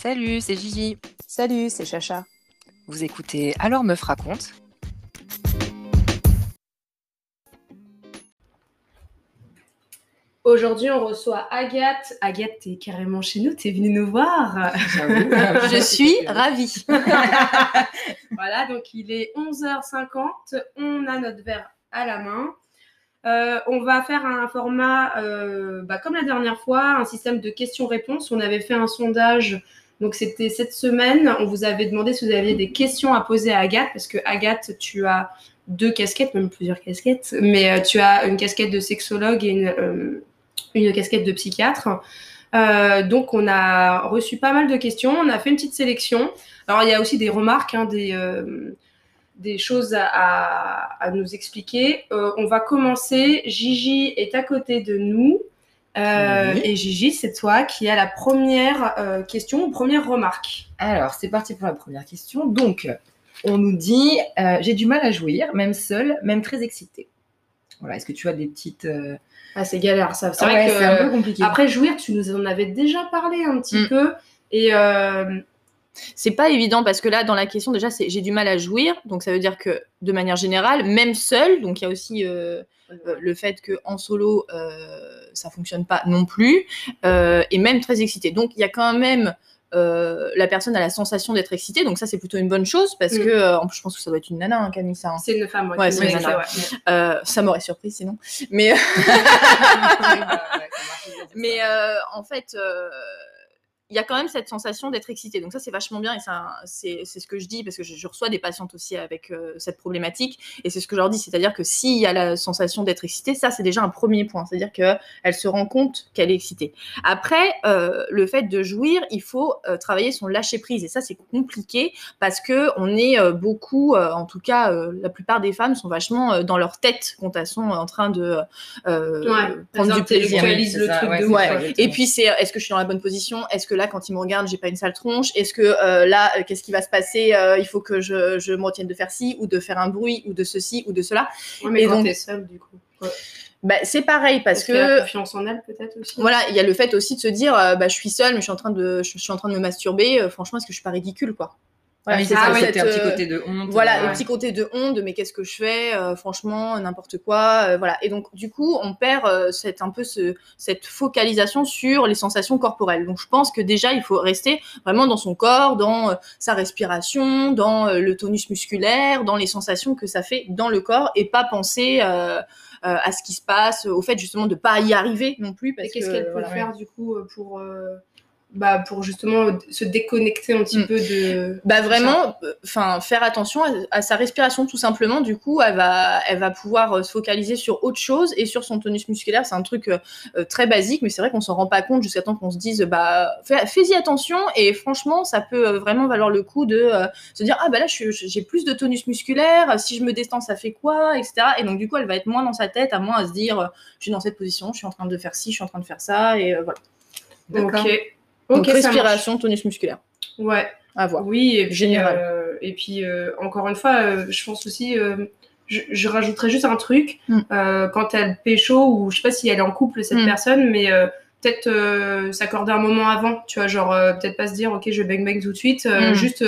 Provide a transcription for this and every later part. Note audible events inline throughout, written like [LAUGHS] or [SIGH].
Salut, c'est Gigi. Salut, c'est Chacha. Vous écoutez Alors Meuf raconte. Aujourd'hui, on reçoit Agathe. Agathe, t'es carrément chez nous, t'es venue nous voir. [LAUGHS] Je suis [LAUGHS] ravie. [LAUGHS] voilà, donc il est 11h50. On a notre verre à la main. Euh, on va faire un format, euh, bah, comme la dernière fois, un système de questions-réponses. On avait fait un sondage, donc c'était cette semaine. On vous avait demandé si vous aviez des questions à poser à Agathe, parce que Agathe, tu as deux casquettes, même plusieurs casquettes, mais euh, tu as une casquette de sexologue et une, une casquette de psychiatre. donc on a reçu pas mal de questions, on a fait une petite sélection. Alors il y a aussi des remarques, hein, des choses à, nous expliquer. Euh, on va commencer. Gigi est à côté de nous. Euh, et Gigi, c'est toi qui as la première euh, question ou première remarque. Alors, c'est parti pour la première question. Donc, on nous dit J'ai du mal à jouir, même seule, même très excitée. Voilà, est-ce que tu as des petites. Ah, c'est galère, ça. C'est vrai que. C'est un peu compliqué. Après, jouir, tu nous en avais déjà parlé un petit mm. peu. Et c'est pas évident parce que là, dans la question, déjà, c'est j'ai du mal à jouir. Donc, ça veut dire que de manière générale, même seul, donc il y a aussi euh, euh, le fait qu'en solo, euh, ça fonctionne pas non plus, et même très excité. Donc, il y a quand même. la personne a la sensation d'être excitée, donc ça c'est plutôt une bonne chose parce mm. que en plus je pense que ça doit être une nana, hein, Camille, ça. Hein. C'est une femme, ouais. c'est une nana. ça m'aurait surpris sinon, mais [LAUGHS] [LAUGHS] mais en fait il y a quand même cette sensation d'être excité. Donc ça, c'est vachement bien et c'est ce que je dis parce que je, reçois des patientes aussi avec euh, cette problématique et c'est ce que je leur dis, c'est-à-dire que s'il y a la sensation d'être excité, ça c'est déjà un premier point, c'est-à-dire qu'elle se rend compte qu'elle est excitée. Après, euh, le fait de jouir, il faut euh, travailler son lâcher prise et ça c'est compliqué parce que on est beaucoup, en tout cas, la plupart des femmes sont vachement dans leur tête quand elles sont en train de prendre du plaisir. Le truc ouais. Et puis c'est, est-ce que je suis dans la bonne position? Est-ce que là, quand il me regarde, j'ai pas une sale tronche Est-ce que euh, là, euh, qu'est-ce qui va se passer euh, Il faut que je, je me retienne de faire ci ou de faire un bruit ou de ceci ou de cela. mais Et quand donc, seule, du coup. Bah, c'est pareil parce, que la confiance en elle peut-être aussi. Voilà, il y a le fait aussi de se dire bah, je suis seule mais je suis en train de je suis en train de me masturber, franchement est-ce que je suis pas ridicule quoi? Voilà, c'est ça, un petit côté de honte. Voilà, un petit côté de honte, mais qu'est-ce que je fais euh, Franchement, n'importe quoi. Euh, voilà. Et donc, du coup, on perd euh, cette, un peu ce, cette focalisation sur les sensations corporelles. Donc, je pense que déjà, il faut rester vraiment dans son corps, dans sa respiration, dans le tonus musculaire, dans les sensations que ça fait dans le corps, et pas penser à ce qui se passe, au fait justement de pas y arriver non plus. Parce qu'est-ce qu'elle peut faire du coup pour bah, pour justement se déconnecter un petit mm. peu de bah vraiment enfin faire attention à, sa respiration tout simplement. Du coup elle va elle va pouvoir euh, se focaliser sur autre chose et sur son tonus musculaire. C'est un truc euh, euh, très basique mais c'est vrai qu'on s'en rend pas compte jusqu'à temps qu'on se dise bah fais-y attention. Et franchement ça peut vraiment valoir le coup de se dire ah bah là j'ai plus de tonus musculaire. Si je me distance ça fait quoi etc et donc du coup elle va être moins dans sa tête à moins à se dire je suis dans cette position je suis en train de faire ci je suis en train de faire ça et voilà. Ok donc respiration, tonus musculaire. Ouais. À voir. Oui, et puis, général. Euh, et puis euh, encore une fois, euh, je pense aussi, je, je, rajouterais juste un truc mm. quand elle pécho ou je sais pas si elle est en couple cette mm. personne, mais peut-être s'accorder un moment avant, tu vois, genre peut-être pas se dire ok je bang bang tout de suite, mm. juste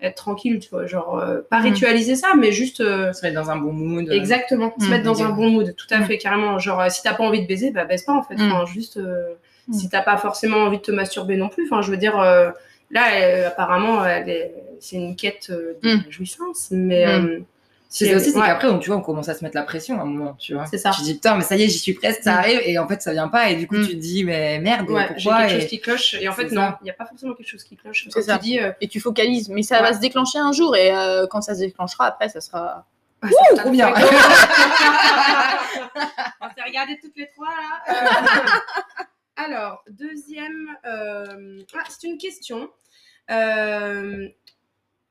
être tranquille, tu vois, genre pas ritualiser ça, mais juste se mettre dans un bon mood. Exactement, se mettre dans un bon mood, tout à fait carrément. Genre si t'as pas envie de baiser, bah baisse pas en fait, enfin, juste Mm. si t'as pas forcément envie de te masturber non plus. Enfin, je veux dire, euh, là, apparemment, c'est une quête euh, de mm. jouissance, mais. Mm. Euh, c'est aussi, c'est qu'après, tu vois, on commence à se mettre la pression à un moment, tu vois. C'est ça. Tu dis, putain, mais ça y est, j'y suis presque, ça arrive, et en fait, ça vient pas, et du coup, tu te dis, mais merde, ouais, pourquoi quelque chose qui cloche, et en fait, non, il n'y a pas forcément quelque chose qui cloche. C'est ça. Tu dis, Et tu focalises, mais ça va se déclencher un jour, et quand ça se déclenchera, après, ça sera. Ouh, trop bien! [LAUGHS] on s'est regardé toutes les trois, là. [LAUGHS] Alors, deuxième, euh, ah, c'est une question. Euh,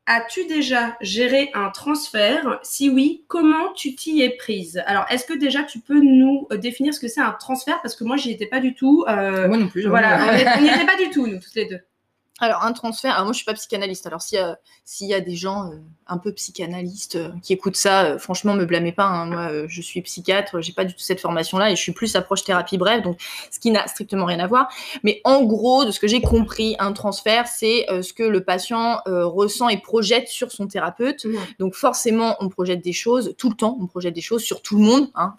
as-tu déjà géré un transfert? Si oui, comment tu t'y es prise? Alors, est-ce que déjà tu peux nous définir ce que c'est un transfert? Parce que moi, j'y étais pas du tout. Euh, moi non plus. Voilà, on n'y était [LAUGHS] pas du tout, nous, toutes les deux. Alors, un transfert, alors moi je suis pas psychanalyste, alors s'il y, a- s'il y a des gens euh, un peu psychanalystes euh, qui écoutent ça, euh, franchement, me blâmez pas, hein. moi euh, je suis psychiatre, j'ai pas du tout cette formation-là et je suis plus approche thérapie brève, donc ce qui n'a strictement rien à voir. Mais en gros, de ce que j'ai compris, un transfert, c'est ce que le patient ressent et projette sur son thérapeute. Mhm. Donc forcément, on projette des choses tout le temps, on projette des choses sur tout le monde, hein,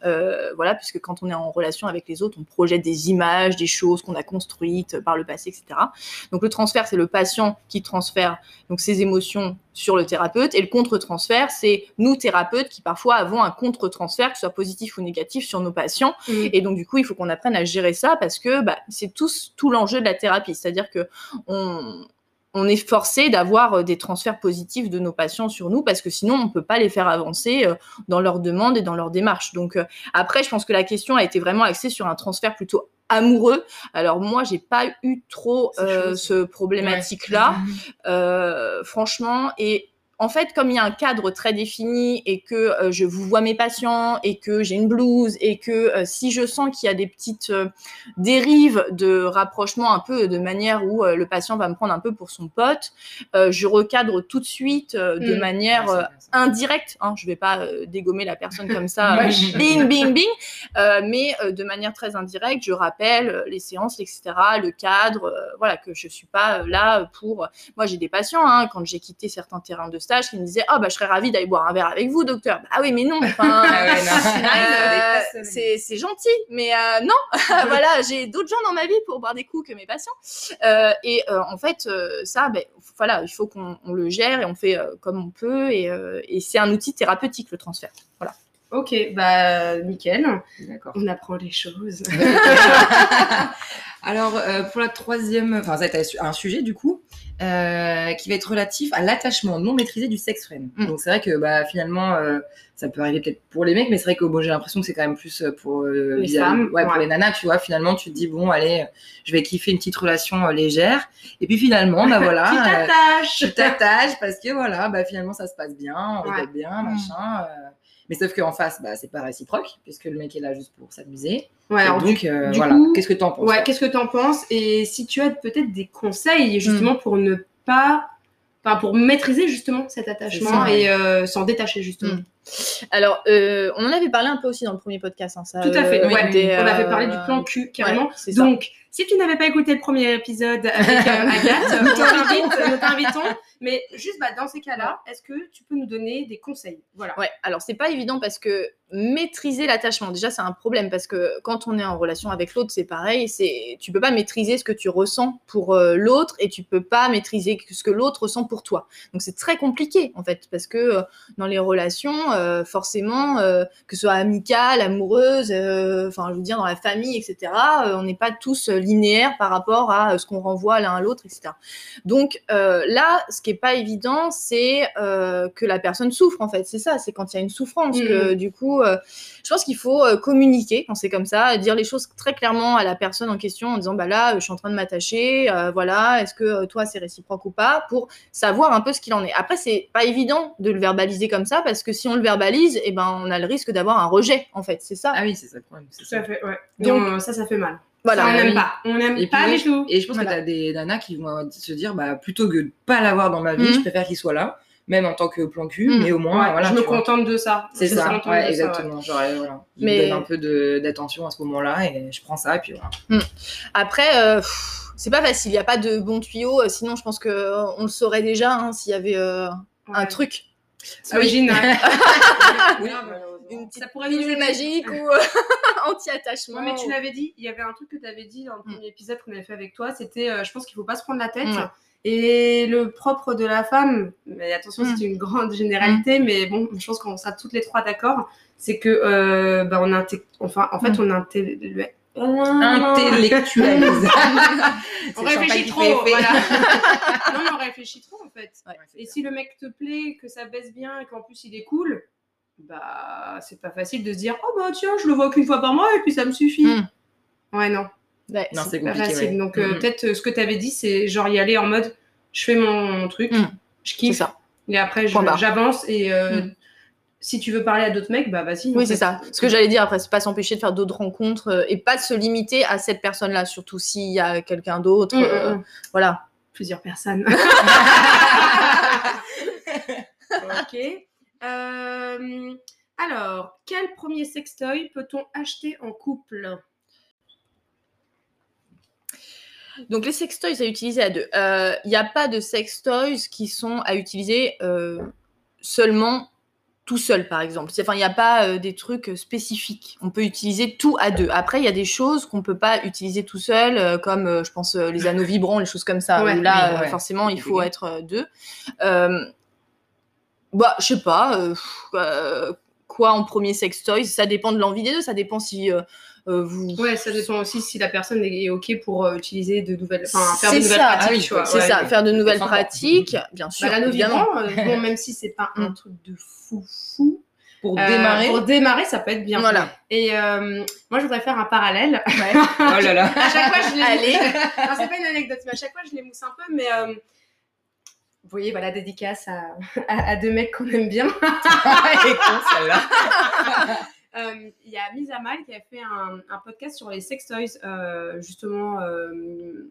voilà, puisque quand on est en relation avec les autres, on projette des images, des choses qu'on a construites par le passé, etc. Donc le transfert, c'est le patient qui transfère donc ses émotions sur le thérapeute, et le contre-transfert, c'est nous thérapeutes qui parfois avons un contre-transfert, que ce soit positif ou négatif, sur nos patients. Mhm. Et donc du coup, il faut qu'on apprenne à gérer ça parce que bah, c'est tout, tout l'enjeu de la thérapie, c'est-à-dire que on on est forcé d'avoir euh, des transferts positifs de nos patients sur nous parce que sinon on peut pas les faire avancer euh, dans leurs demandes et dans leurs démarches. Donc euh, après, je pense que la question a été vraiment axée sur un transfert plutôt amoureux. Alors moi, j'ai pas eu trop euh, ce problématique-là, euh, franchement. Et en fait, comme il y a un cadre très défini et que euh, je vous vois mes patients et que j'ai une blouse et que euh, si je sens qu'il y a des petites euh, dérives de rapprochement un peu de manière où le patient va me prendre un peu pour son pote, je recadre tout de suite de Mm. manière indirecte. Hein, je vais pas dégommer la personne comme ça, [LAUGHS] bing, bing, bing, mais de manière très indirecte, je rappelle les séances, etc., le cadre, voilà, que je suis pas là pour. Moi, j'ai des patients, hein, quand j'ai quitté certains terrains de stage, qui me disaient, oh bah je serais ravie d'aller boire un verre avec vous, docteur. Bah oui, mais non. Enfin, [LAUGHS] Ah ouais, non. euh, [LAUGHS] c'est c'est gentil, mais euh, non, [LAUGHS] voilà, j'ai d'autres gens dans ma vie pour boire des coups que mes patients. Euh, et en fait, ça, ben, voilà, il faut qu'on on le gère et on fait comme on peut. Et, et c'est un outil thérapeutique, le transfert. Voilà. Ok, bah nickel. D'accord. On apprend les choses. [LAUGHS] [LAUGHS] Alors, euh, pour la troisième, enfin, ça va être un sujet du coup, euh, qui va être relatif à l'attachement non maîtrisé du sex friend. Mm. Donc, c'est vrai que bah, finalement, euh, ça peut arriver peut-être pour les mecs, mais c'est vrai que bon, j'ai l'impression que c'est quand même plus pour Les femmes, ouais, pour les nanas, tu vois. Finalement, tu te dis, bon, allez, je vais kiffer une petite relation légère. Et puis finalement, bah voilà. [LAUGHS] tu t'attaches. tu t'attaches parce que voilà, bah finalement ça se passe bien, on Ouais. bien, Mm. machin. Mais sauf qu'en face, bah c'est pas réciproque, puisque le mec est là juste pour s'amuser. Ouais, Et alors, donc du- euh, du voilà, coup- qu'est-ce que t'en penses Ouais, toi qu'est-ce que tu en penses? Et si tu as peut-être des conseils Mm. justement pour ne pas. Enfin, pour maîtriser justement cet attachement ça, et euh, s'en détacher justement. Mm. Alors, euh, on en avait parlé un peu aussi dans le premier podcast. hein, ça, Tout à fait, euh, ouais. des, On avait euh, parlé du plan cul carrément. ouais, c'est ça. Donc, si tu n'avais pas écouté le premier épisode avec [LAUGHS] Agathe, on t'invite, nous t'invitons. Mais juste bah, dans ces cas-là, est-ce que tu peux nous donner des conseils? Voilà. Ouais, alors c'est pas évident parce que maîtriser l'attachement, déjà c'est un problème parce que quand on est en relation avec l'autre, c'est pareil, c'est tu peux pas maîtriser ce que tu ressens pour l'autre et tu peux pas maîtriser ce que l'autre ressent pour toi. Donc c'est très compliqué en fait parce que dans les relations, euh, forcément, euh, que ce soit amicale, amoureuse, euh, enfin je veux dire dans la famille, etc. on n'est pas tous linéaires par rapport à ce qu'on renvoie l'un à l'autre, etc. Donc là, ce qui est pas évident, c'est que la personne souffre en fait. C'est ça, c'est quand il y a une souffrance que du coup, je pense qu'il faut communiquer quand c'est comme ça, dire les choses très clairement à la personne en question en disant bah là, je suis en train de m'attacher, voilà, est-ce que toi c'est réciproque ou pas, pour savoir un peu ce qu'il en est. Après, c'est pas évident de le verbaliser comme ça parce que si on le verbalise, eh ben on a le risque d'avoir un rejet en fait. C'est ça. Ah oui, c'est ça le problème. c'est Tout ça. à fait, ouais. Donc- Donc, ça, ça fait mal. Voilà. ça, on n'aime pas. On n'aime Et pas du tout. Et je pense Voilà. que t'as des nanas qui vont se dire, bah plutôt que de pas l'avoir dans ma vie, Mhm. je préfère qu'il soit là, même en tant que plan cul, Mhm. mais au moins, Ouais, voilà. je me tu vois. contente de ça. C'est Je ça, contente ouais, ça, exactement. Genre, euh, voilà. Il Mais- me donne un peu d'attention à ce moment-là et je prends ça et puis voilà. Après, euh, c'est pas facile. Il n'y a pas de bon tuyau. euh, Sinon, je pense que euh, on le saurait déjà hein, s'il y avait euh, un truc, Oui, [LAUGHS] une petite Ça pourrait pilule magique ou [LAUGHS] anti-attachement. Ouais, mais tu l'avais dit, il y avait un truc que tu avais dit dans le Mm. premier épisode qu'on avait fait avec toi, c'était euh, je pense qu'il faut pas se prendre la tête. Ouais. Et le propre de la femme, mais attention, Mm. c'est une grande généralité, mais bon, je pense qu'on sera toutes les trois d'accord, c'est que euh, bah, on inté- enfin, en fait, Mm. on intellectualise. Intellectualise. [LAUGHS] On réfléchit trop, voilà. non, mais on réfléchit trop en fait. Ouais. Et si le mec te plaît, que ça baisse bien et qu'en plus il est cool, bah c'est pas facile de se dire oh bah tiens, je le vois qu'une fois par mois et puis ça me suffit. Mm. Ouais, non, Ouais, Non, c'est- pas compliqué. facile. ouais. Donc euh, Mhm. peut-être euh, ce que tu avais dit, c'est genre y aller en mode je fais mon truc, Mm. je kiffe ça. et après j'avance et euh, Mm. Si tu veux parler à d'autres mecs, bah vas-y. Oui, c'est ça. Ce que j'allais dire après, c'est pas s'empêcher de faire d'autres rencontres euh, et pas de se limiter à cette personne-là, surtout s'il y a quelqu'un d'autre. Mm, mm, euh, mm. Voilà. plusieurs personnes. [LAUGHS] ok. Euh, alors, quel premier sextoy peut-on acheter en couple? Donc les sextoys à utiliser à deux. Il n'y a pas de sextoys qui sont à utiliser euh, seulement tout seul, par exemple. Enfin, il n'y a pas euh, des trucs spécifiques. On peut utiliser tout à deux. Après, il y a des choses qu'on peut pas utiliser tout seul, euh, comme euh, je pense les anneaux vibrants, les choses comme ça. Ouais, où là, ouais. forcément, il faut être deux. Bah, je sais pas. quoi en premier sextoy Ça dépend de l'envie des deux. Ça dépend si vous. Ouais, ça dépend aussi si la personne est OK pour euh, utiliser de nouvelles, enfin, faire de nouvelles ça, pratiques, ah oui. C'est ouais. ça, faire de nouvelles pratiques, bien sûr. Bah, évidemment. euh, bon, [LAUGHS] même si c'est pas un Mm. truc de fou fou. Pour euh, démarrer. Pour démarrer, ça peut être bien. Voilà. Et euh, moi, je voudrais faire un parallèle. [LAUGHS] Oh là là. à chaque fois, je les Allez. Non, c'est pas une anecdote, mais à chaque fois, je les mousse un peu. Mais euh, vous voyez, voilà, dédicace à, à, à deux mecs qu'on aime bien. [LAUGHS] Elle est con, celle-là. Euh, Il y a Mise à Mal qui a fait un, un podcast sur les sextoys, euh, justement. euh,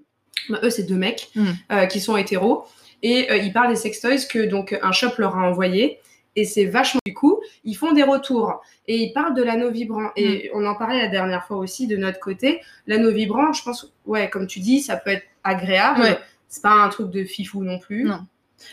bah, eux, c'est deux mecs Mm. euh, qui sont hétéros. Et ils parlent des sextoys que donc un shop leur a envoyé. Et c'est vachement du coup, ils font des retours et ils parlent de l'anneau vibrant. Et on en parlait la dernière fois aussi de notre côté. L'anneau vibrant, je pense, ouais, comme tu dis, ça peut être agréable. Ouais. C'est pas un truc de fifou non plus. Non.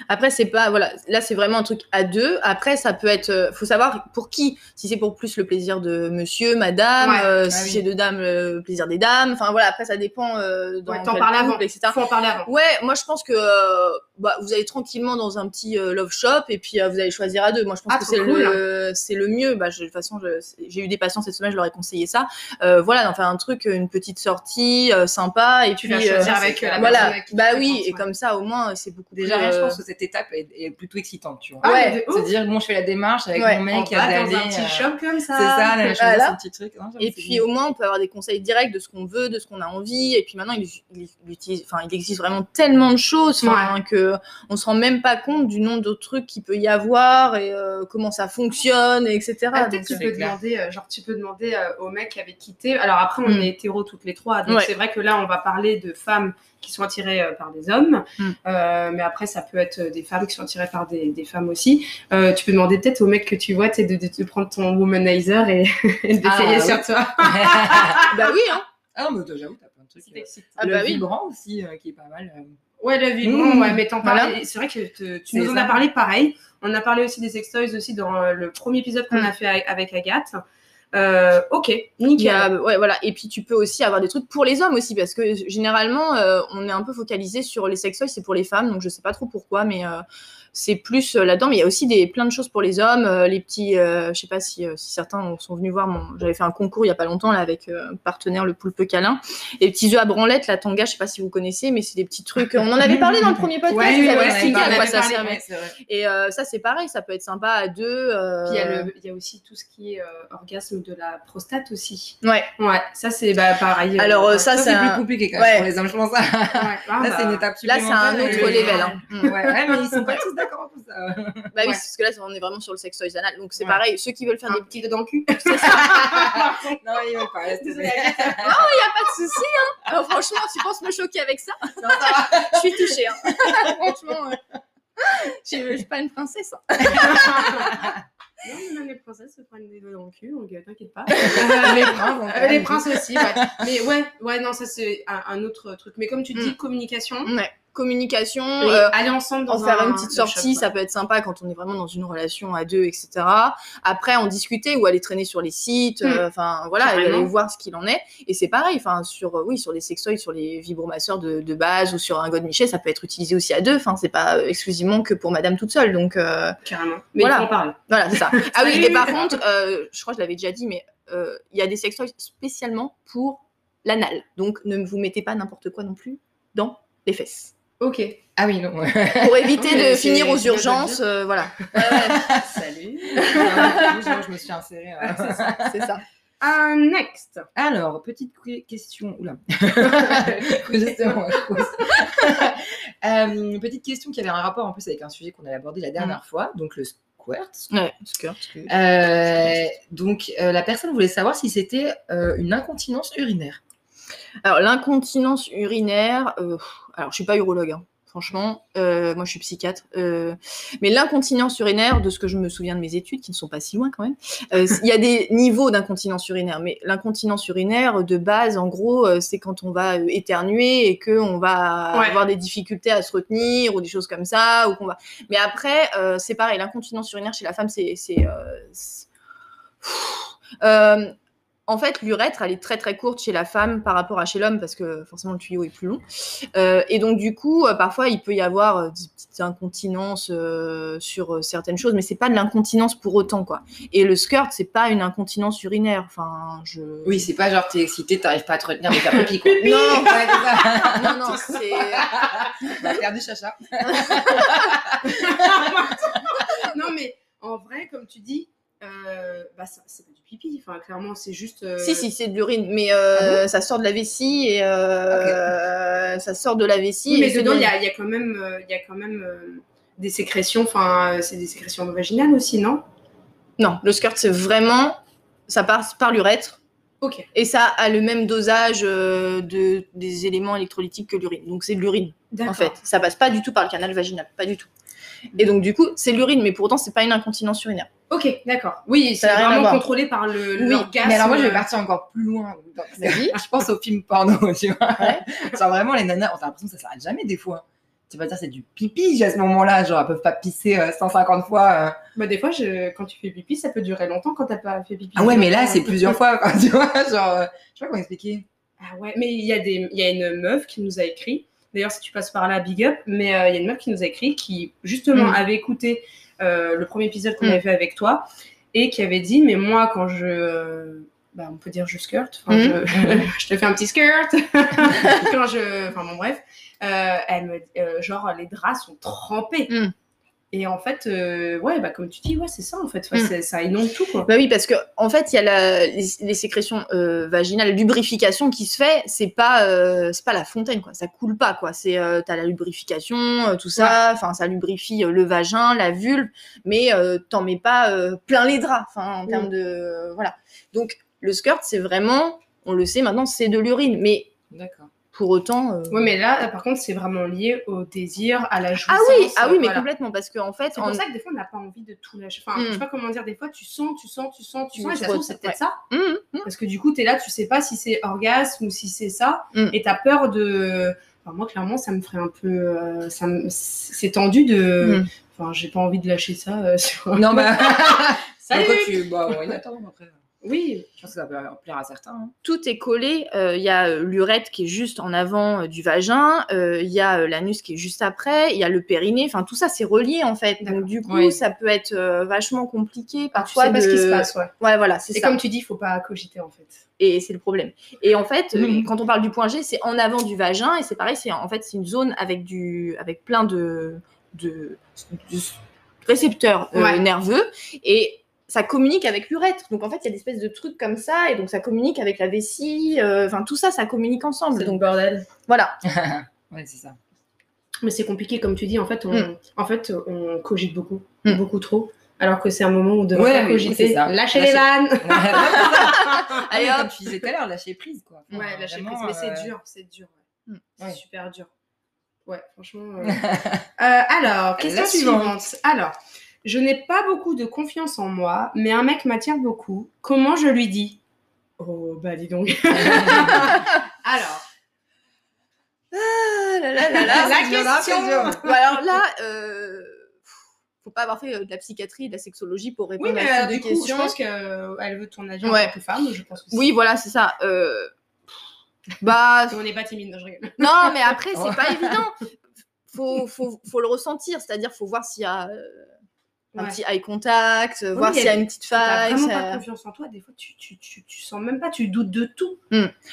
Après, c'est pas, voilà, là, c'est vraiment un truc à deux. Après, ça peut être, euh, faut savoir pour qui. Si c'est pour plus le plaisir de monsieur, madame, Ouais. euh, Ah si oui. c'est de dame, le plaisir des dames. Enfin, voilà, après, ça dépend euh, dans Ouais, t'en parles avant. etc. Faut en parler avant. Ouais, moi, je pense que euh, bah, vous allez tranquillement dans un petit love shop et puis vous allez choisir à deux. Moi, je pense Ah, que c'est cool. le, c'est le mieux. Bah, je- de toute façon, j'ai eu des patients cette semaine, je leur ai conseillé ça. Voilà, d'en faire un truc, une petite sortie sympa et Tu puis vas choisir avec la voilà, avec bah oui, et ouais. comme ça, au moins, c'est beaucoup Déjà, plus. Je que cette étape est, est plutôt excitante, tu vois. Ah, Ouais, Se dire, bon, je fais la démarche avec Ouais, mon On mec, va d'aller. dans un petit euh, shop comme ça. C'est ça, choisir Voilà. son petit truc. Non, j'avoue, Et puis bien. au moins on peut avoir des conseils directs de ce qu'on veut, de ce qu'on a envie. Et puis maintenant il, il, il utilise, enfin il existe vraiment tellement de choses, enfin, que on se rend même pas compte du nombre de trucs qu'il peut y avoir et euh, comment ça fonctionne, et etc. Ah, Donc, tu euh, peux clair. demander, euh, genre tu peux demander euh, au mec avec qui t'es. Alors après, on Mm. est hétéros toutes les trois, donc Ouais. c'est vrai que là, on va parler de femmes qui sont attirées euh, par des hommes, Mm. Euh, mais après, ça peut être des femmes qui sont attirées par des, des femmes aussi. Euh, tu peux demander peut-être au mec que tu vois, de, de, de prendre ton womanizer et, [LAUGHS] et de Ah, d'essayer oui. sur toi. [LAUGHS] bah oui, hein. Ah, mais toi, j'avoue, t'as plein de trucs. euh, Ah le bah oui. vibrant aussi, euh, qui est pas mal. euh. Ouais, la vibrant, Mm. ouais, mais t'en Voilà. C'est vrai que te- tu nous en as parlé pareil. On a parlé aussi des sextoys aussi dans euh, le premier épisode qu'on Mm. a fait avec, avec Agathe. Euh, ok, nickel. ouais, voilà. Et puis tu peux aussi avoir des trucs pour les hommes aussi, parce que généralement euh, on est un peu focalisé sur les sextoys, c'est pour les femmes, donc je sais pas trop pourquoi, mais euh, c'est plus euh, là-dedans. Mais il y a aussi des plein de choses pour les hommes, euh, les petits, euh, je sais pas si, si certains sont venus voir mon, j'avais fait un concours il y a pas longtemps là avec un partenaire le poulpe câlin, les petits œufs à branlette, la tanga, je sais pas si vous connaissez, mais c'est des petits trucs. On en avait [LAUGHS] parlé dans le premier podcast, Ouais, ouais, en à quoi ça servait. Ouais. Et ça c'est pareil, ça peut être sympa à deux. Puis il y, a y aussi tout ce qui est orgasme de la prostate aussi. Ouais. Ouais, ça c'est bah, pareil. Alors, euh, ouais. ça, Ça, c'est un- plus compliqué quand Ouais. même pour les hommes, je pense. [LAUGHS] Là, Ouais, c'est une étape Là c'est un supplémentaire, autre level. Hein. Ouais, ouais, mais ils sont pas tous d'accord pour ça. [LAUGHS] Bah oui, parce que là, on est vraiment sur le sextoys anal. Donc c'est Ouais. pareil, ceux qui veulent faire un des petit doigt dans le cul. [LAUGHS] Non, ils veulent pas. laisse Désolée, tomber. [LAUGHS] Agathe. pas de souci. Hein. Alors, franchement, tu penses me choquer avec ça? Non. Je suis touchée. Hein. franchement, je je suis pas une princesse. hein. Non, mais même les princesses se prennent des doigts dans le cul, donc euh, t'inquiète pas. Les princes, Euh, fait. les princes aussi, ouais. Mais ouais, ouais, non, ça c'est un, un autre truc. Mais comme tu dis, Mm. communication. Ouais. Communication. Euh, aller ensemble dans en faire un- une petite sortie, shop, ça peut être sympa quand on est vraiment dans une relation à deux, etc. Après, en discuter ou aller traîner sur les sites, euh, enfin voilà, Carrément. aller voir ce qu'il en est. Et c'est pareil, enfin sur euh, oui, sur les sextoys, sur les vibromasseurs de, de base ou sur un god Michel, ça peut être utilisé aussi à deux. Enfin, c'est pas euh, exclusivement que pour Madame toute seule. Donc Carrément. Mais Voilà. en parler. Voilà, c'est ça. [LAUGHS] Ah oui, et par contre, je crois que je l'avais déjà dit, mais il y a des sextoys spécialement pour l'anal. Donc ne vous mettez pas n'importe quoi non plus dans les fesses. Ok. Ah oui, non. Pour [LAUGHS] éviter de finir aux urgences, euh, voilà. [LAUGHS] Salut. Moi, je me suis insérée. C'est ça. Un next. Alors, petite que- question. Oula. [LAUGHS] Justement, je pose. Euh, petite question qui avait un rapport en plus avec un sujet qu'on avait abordé la dernière fois, donc le squirt. Ouais, skirt. Euh, donc, euh, la personne voulait savoir si c'était euh, une incontinence urinaire. Alors, l'incontinence urinaire, euh, alors je suis pas urologue, hein. Franchement, euh, moi je suis psychiatre. euh, mais l'incontinence urinaire, de ce que je me souviens de mes études, qui ne sont pas si loin quand même, [LAUGHS] il y a des niveaux d'incontinence urinaire. Mais l'incontinence urinaire, de base, en gros, c'est quand on va éternuer et qu'on va Ouais. avoir des difficultés à se retenir ou des choses comme ça. Ou qu'on va... Mais après, c'est pareil, l'incontinence urinaire chez la femme, c'est. Euh, en fait, l'urètre, elle est très très courte chez la femme par rapport à chez l'homme parce que forcément le tuyau est plus long. Euh, et donc du coup, euh, parfois il peut y avoir euh, des petites incontinences euh, sur certaines choses, mais c'est pas de l'incontinence pour autant quoi. Et le skirt, c'est pas une incontinence urinaire. Enfin, je. Oui, c'est pas genre t'es excité, t'arrives pas à te retenir de faire pipi quoi. Non, Ouais, c'est ça. [LAUGHS] non, non, c'est. Bah, faire du chacha. [LAUGHS] non, mais en vrai, comme tu dis, euh, bah, c'est pas du pipi. Enfin, clairement, c'est juste. euh, Si, si, c'est de l'urine, mais euh, Ah ça sort de la vessie et ça sort de la vessie. Oui, mais dedans, de- il y a, il y a quand même, il y a quand même des sécrétions. Enfin, c'est des sécrétions vaginales aussi, non? Non, le skirt, c'est vraiment. Ça passe par l'urètre. Ok. Et ça a le même dosage de, des éléments électrolytiques que l'urine. Donc c'est de l'urine, en fait. Ça passe pas du tout par le canal vaginal, pas du tout. Et donc du coup, c'est de l'urine, mais pour autant, c'est pas une incontinence urinaire. Ok, d'accord. Oui, c'est vraiment contrôlé par le Oui. Mais alors moi je vais partir encore plus loin dans ta [LAUGHS] vie. Je pense aux films porno, [LAUGHS] tu vois. Ouais. Genre vraiment les nanas, on a l'impression que ça s'arrête jamais des fois. Tu vas dire c'est du pipi à ce moment-là, genre elles peuvent pas pisser euh, 150 fois. euh. Bah, des fois, je... quand tu fais pipi, ça peut durer longtemps quand t'as pas fait pipi. Ah ouais, mais là c'est plusieurs fois, [LAUGHS] tu vois. Genre, euh, je sais pas comment expliquer. Ah ouais, mais il y, a des... il y a une meuf qui nous a écrit. D'ailleurs, si tu passes par là, big up. Mais euh, il y a une meuf qui nous a écrit qui, justement, Mm. avait écouté euh, le premier épisode qu'on Mm. avait fait avec toi et qui avait dit Mais moi, quand je. euh, Bah, on peut dire je skirt. Enfin, Mm. je... [LAUGHS] je te fais un petit skirt. [LAUGHS] quand je. Enfin, bon, bref. Euh, elle me... euh, genre, les draps sont trempés. Mm. Et en fait, euh, ouais, bah, comme tu dis, ouais, c'est ça, en fait. Mm. Ça inonde tout, quoi. Bah oui, parce que en fait, il y a la, les, les sécrétions euh, vaginales, la lubrification qui se fait. C'est pas, euh, c'est pas la fontaine, quoi. Ça coule pas, quoi. C'est, t'as la lubrification, tout ça. Enfin, ça lubrifie le vagin, la vulve, mais t'en mets pas plein les draps. Enfin, en Mm. termes de, voilà. Donc, le skirt, c'est vraiment, on le sait maintenant, c'est de l'urine, mais D'accord. Pour autant. euh, Ouais, mais là, par contre, c'est vraiment lié au désir, à la jouissance. ah oui, ah oui, mais voilà. complètement, parce qu'en fait, C'est en- pour ça que des fois, on n'a pas envie de tout lâcher. Enfin, Mm. je sais pas comment dire, des fois, tu sens, tu sens, tu sens, tu Tu sens, et ça trouve, c'est peut-être ça. Hum, hum. Parce que du coup, tu es là, tu sais pas si c'est orgasme ou si c'est ça, Mm. et tu as peur de. Enfin, moi, clairement, ça me ferait un peu. euh, ça me- C'est tendu de. Mm. Enfin, j'ai pas envie de lâcher ça euh, [LAUGHS] sur. Non, bah. [LAUGHS] Salut Pourquoi tu. Bah, ouais, attends, après. Oui, Je pense que ça peut plaire à certains. hein. tout est collé. Euh, Il y a euh, l'urètre qui est juste en avant euh, du vagin, euh, il y a l'anus qui est juste après, il y a le périnée. Enfin, tout ça, c'est relié en fait. Donc, du coup, Oui. ça peut être vachement compliqué tu sais parfois. pas ce qui se passe, ouais. Ouais, voilà, c'est Et ça. comme tu dis, il faut pas cogiter, en fait. Et c'est le problème. Et en fait, Mhm. quand on parle du point G, c'est en avant du vagin et c'est pareil. C'est en fait c'est une zone avec du avec plein de de, de récepteurs Ouais. nerveux et ça communique avec l'urètre. Donc en fait, il y a des espèces de trucs comme ça et donc ça communique avec la vessie. euh, Enfin tout ça, ça communique ensemble. C'est le Donc bordel. voilà. [LAUGHS] ouais, c'est ça. Mais c'est compliqué, comme tu dis. En fait, on, Mm. en fait, on cogite beaucoup, Mm. beaucoup trop. Alors que c'est un moment où on devrait Ouais, cogiter. c'est ça. Lâchez Lâchez- les vannes. [LAUGHS] Allez, hop. comme tu disais tout à l'heure, lâcher prise, quoi. Ouais, Enfin, lâcher vraiment, prise. Mais euh, c'est dur, c'est dur. ouais. Mm. C'est Ouais. super dur. Ouais, franchement. euh. [LAUGHS] Euh, alors, question La suivante. suivante. Alors, je n'ai pas beaucoup de confiance en moi, mais un mec m'attire beaucoup. Comment je lui dis? Oh, bah dis donc. [LAUGHS] alors, Ah là là là là. [LAUGHS] La là, question. Bon, alors là, euh, faut pas avoir fait euh, de la psychiatrie de la sexologie pour répondre oui, mais à euh, ces du deux coup, questions. je pense qu'elle veut ton avis en Ouais. tant que femme. Je pense que Oui, voilà, c'est ça. Euh, Bah, [LAUGHS] On n'est pas timide, je rigole. non, mais après, c'est Oh. pas évident. Faut, faut, faut le ressentir, c'est-à-dire, faut voir s'il y a euh, un Ouais. petit eye contact, euh, Oui, voir s'il y a une petite T'as faille. vraiment ça- pas confiance en toi. Des fois, tu, tu, tu, tu sens même pas, tu doutes de tout.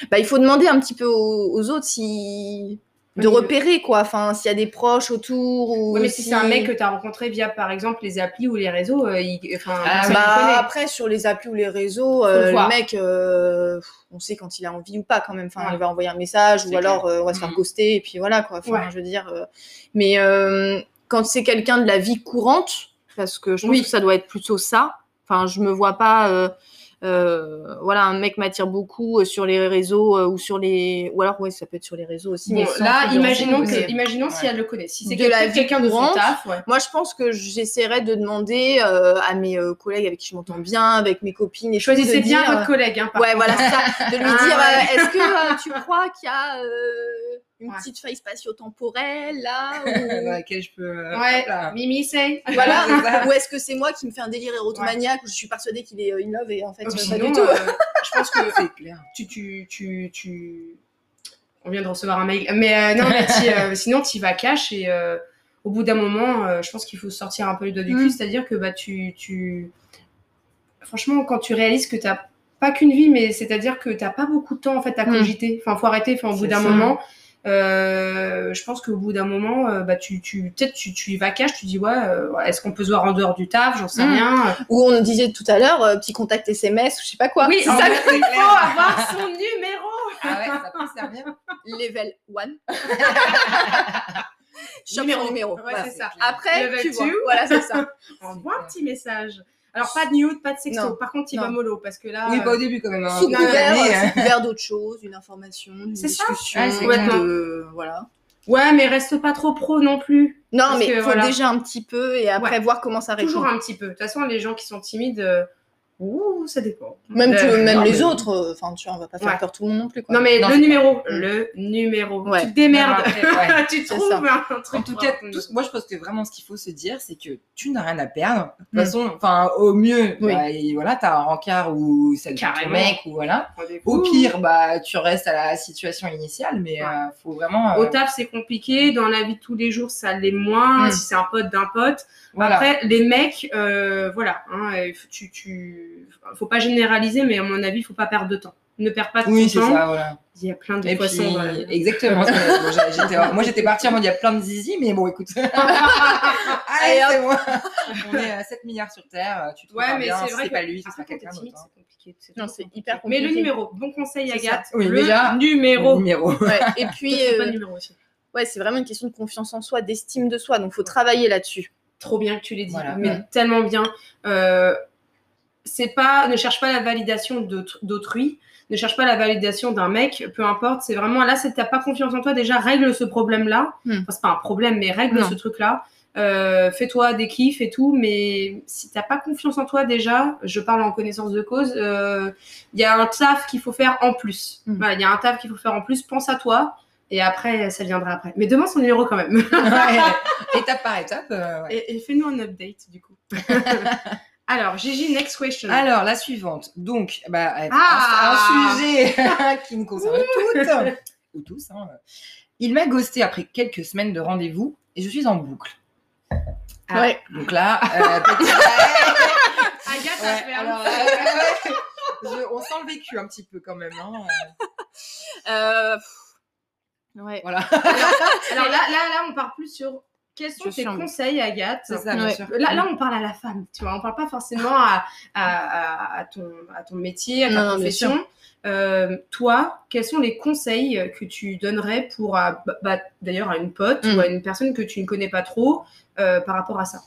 Bah, il faut demander un petit peu aux, aux autres si de repérer quoi. Enfin, s'il y a des proches autour ou Ouais, mais si c'est un mec que tu as rencontré via, par exemple, les applis ou les réseaux, euh, il- enfin, Ah, personne Bah, après, sur les applis ou les réseaux, le euh, le, mec, euh, on sait quand il a envie ou pas quand même. Enfin, Ouais. il va envoyer un message ou alors euh, on va se faire Mhm. ghoster et puis voilà quoi. Enfin, Ouais. je veux dire. euh, Mais euh, quand c'est quelqu'un de la vie courante, parce que je pense Oui. que ça doit être plutôt ça. Enfin, je me vois pas. euh, euh, voilà, un mec m'attire beaucoup euh, sur les réseaux ou sur les, ou alors ouais, ça peut être sur les réseaux aussi. Bon, mais là, imaginons, que, imaginons si elle le connaît. Si c'est quelqu'un de son taf, ouais. Moi, je pense que j'essaierais de demander euh, à mes collègues avec qui je m'entends bien, avec mes copines et Choisissez bien votre collègue. Hein, Ouais, contre. voilà, ça. De lui Ah, dire, ouais. est-ce que tu crois qu'il y a une Ouais. petite faille spatio-temporelle là [LAUGHS] ou... laquelle je peux. euh, Ouais, hop. Mimi. [LAUGHS] Voilà. c'est ça. Ou est-ce que c'est moi qui me fais un délire érotomaniaque où je suis persuadée qu'il est euh, in love et en fait Donc, euh, pas sinon, du tout. euh, [LAUGHS] je pense que C'est clair. tu, tu, tu, tu... On vient de recevoir un mail. Mais euh, non, mais euh, sinon, tu vas cash et au bout d'un moment, je pense qu'il faut sortir un peu le doigt du cul. Mm. C'est-à-dire que bah, tu, tu. Franchement, quand tu réalises que tu pas qu'une vie, mais c'est-à-dire que tu pas beaucoup de temps en fait à Mm. cogiter. Enfin, faut arrêter. Enfin, au bout d'un moment. Euh, je pense qu'au bout d'un moment, euh, bah, tu, tu, peut-être tu, tu y vas cash, tu dis ouais, euh, est-ce qu'on peut se voir en dehors du taf, j'en sais Mm. rien. Ou on disait tout à l'heure, euh, petit contact SMS ou je sais pas quoi. Oui, ça fait, il faut avoir son numéro. Ah ouais, ça peut servir. level 1. Chope [LAUGHS] Numéro. numéro. Ouais, Voilà. c'est ça. Après, Level tu vois. two. Voilà, c'est ça. [LAUGHS] Envoie un petit message. Alors, pas de nude, pas de sexto. Non. Par contre, il Non. va mollo parce que là. Oui, euh, pas au début quand même. hein. Sous couvert, euh, hein. sous couvert d'autre chose, une information, une C'est ça. discussion, Ouais, c'est voilà. Ouais, mais reste pas trop pro non plus. Non, mais que, faut voilà. déjà un petit peu et après voir comment ça répond. Toujours un petit peu. De toute façon, les gens qui sont timides, euh, ouh, ça dépend. Même, Euh, même non, les mais- autres, euh, enfin, tu vois, on va pas faire Ouais. peur tout le monde non plus. Quoi. Non, mais Non, le numéro. Mm. Le numéro. Ouais. Tu te démerdes. Non, après, ouais. [LAUGHS] tu trouves ça. un truc. En tout cas, moi je pense que vraiment ce qu'il faut se dire, c'est que tu n'as rien à perdre. De toute Mm. façon, enfin, au mieux, Oui. bah, et voilà, t'as un rencard ou ça ton mec ou voilà. Au pire, bah, tu restes à la situation initiale, mais Ouais. euh, faut vraiment. euh, Au taf, c'est compliqué. Dans la vie de tous les jours, ça l'est moins. Mm. Si c'est un pote d'un pote. voilà. Après, les mecs, euh, voilà. Hein, tu, tu... Faut pas généraliser, mais à mon avis, faut pas perdre de temps. Ne perds pas de oui, temps. ça, voilà. Il y a plein de Et poissons puis, exactement. Bon, moi, j'étais partie en mode il y a plein de zizi, mais bon, écoute. [LAUGHS] Allez, c'est moi. On est à 7 milliards sur Terre. Tu te Ouais, trouves mais c'est vrai que pas lui, ce sera quelqu'un d'autre. hein. c'est compliqué. Non, c'est compliqué. hyper Mais le compliqué. numéro, bon conseil Agathe. Oui, le déjà, numéro. Numéro. Ouais, Et [LAUGHS] puis, pas euh, numéro aussi. ouais, c'est vraiment une question de confiance en soi, d'estime de soi. Donc, faut travailler là-dessus. Trop bien que tu l'aies dit, Voilà. mais Ouais. tellement bien. Euh, c'est pas, ne cherche pas la validation d'autr- d'autrui, ne cherche pas la validation d'un mec, peu importe. C'est vraiment là, c'est t'as pas confiance en toi. Déjà, règle ce problème-là. Hmm. Enfin, c'est pas un problème, mais règle Non. ce truc-là. Euh, fais-toi des kiffs et tout, mais si t'as pas confiance en toi déjà, je parle en connaissance de cause, euh, il y a un taf qu'il faut faire en plus. Hmm. Voilà, il y a un taf qu'il faut faire en plus. Pense à toi et après, ça viendra après. Mais demande son numéro quand même. Ouais. [LAUGHS] Étape par étape. euh, ouais. Et, et fais-nous un update du coup. [LAUGHS] Alors, Gigi, next question. Alors, la suivante. Donc, bah, un- Ah un, sujet [LAUGHS] qui nous concerne toutes, ou tous. hein. Il m'a ghosté après quelques semaines de rendez-vous et je suis en boucle. Ah. Ouais. Donc là, euh, [LAUGHS] petit- [LAUGHS] Agathe a Ouais, fait un alors, peu- euh, ouais. Je- on sent le vécu un petit peu quand même. hein. Euh, Ouais. Voilà, Alors là, là, là, on part plus sur quels sont tes conseils, Agathe. ça, Ouais. Là, là, on parle à la femme, tu vois. On parle pas forcément à, à, à- à ton, à ton métier, à ta Non, non, bien profession. Euh, toi, quels sont les conseils que tu donnerais pour, à- bah, bah, d'ailleurs, à une pote Mm. ou à une personne que tu ne connais pas trop euh, par rapport à ça?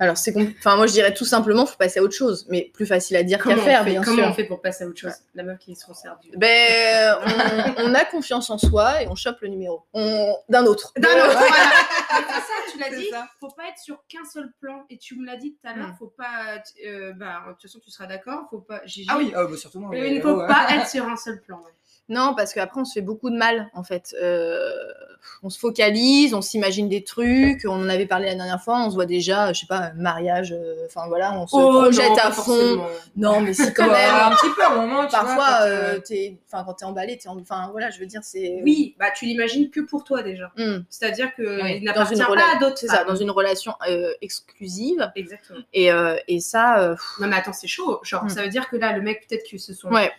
Alors, c'est enfin, moi, je dirais tout simplement, faut passer à autre chose. Mais plus facile à dire qu'à Comment, faire, fait, bien comment sûr. on fait pour passer à autre chose La meuf qui se resserre du. Ben, on, on a confiance en soi et on chope le numéro On- d'un autre. D'un Euh, autre, voilà. [LAUGHS] Mais c'est ça, tu l'as dit, ça. faut pas être sur qu'un seul plan. Et tu me l'as dit tout à l'heure, Mm. faut pas. euh, bah, de toute façon, tu seras d'accord, faut pas. Gigi, Ah oui, oh, bah, surtout moi. il oui, ne faut oh, pas être sur un seul plan. ouais. Non, parce qu'après, on se fait beaucoup de mal, en fait. Euh, on se focalise, on s'imagine des trucs. On en avait parlé la dernière fois, on se voit déjà, je sais pas, un mariage. euh, Enfin, voilà, on se projette Oh, non, à fond. forcément. Non, mais si, quand même. un petit peu à un moment, tu vois, Parfois, quand, euh, quand t'es emballé, t'es en- enfin, voilà, je veux dire, c'est. Oui, bah tu l'imagines que pour toi déjà. Hmm. C'est-à-dire que Oui, il n'appartient pas rela- à d'autres. c'est ça, dans une relation euh, exclusive. Exactement. Et, et ça, Non mais attends, c'est chaud. Genre, Mm. ça veut dire que là, le mec, peut-être que ce sont. ouais.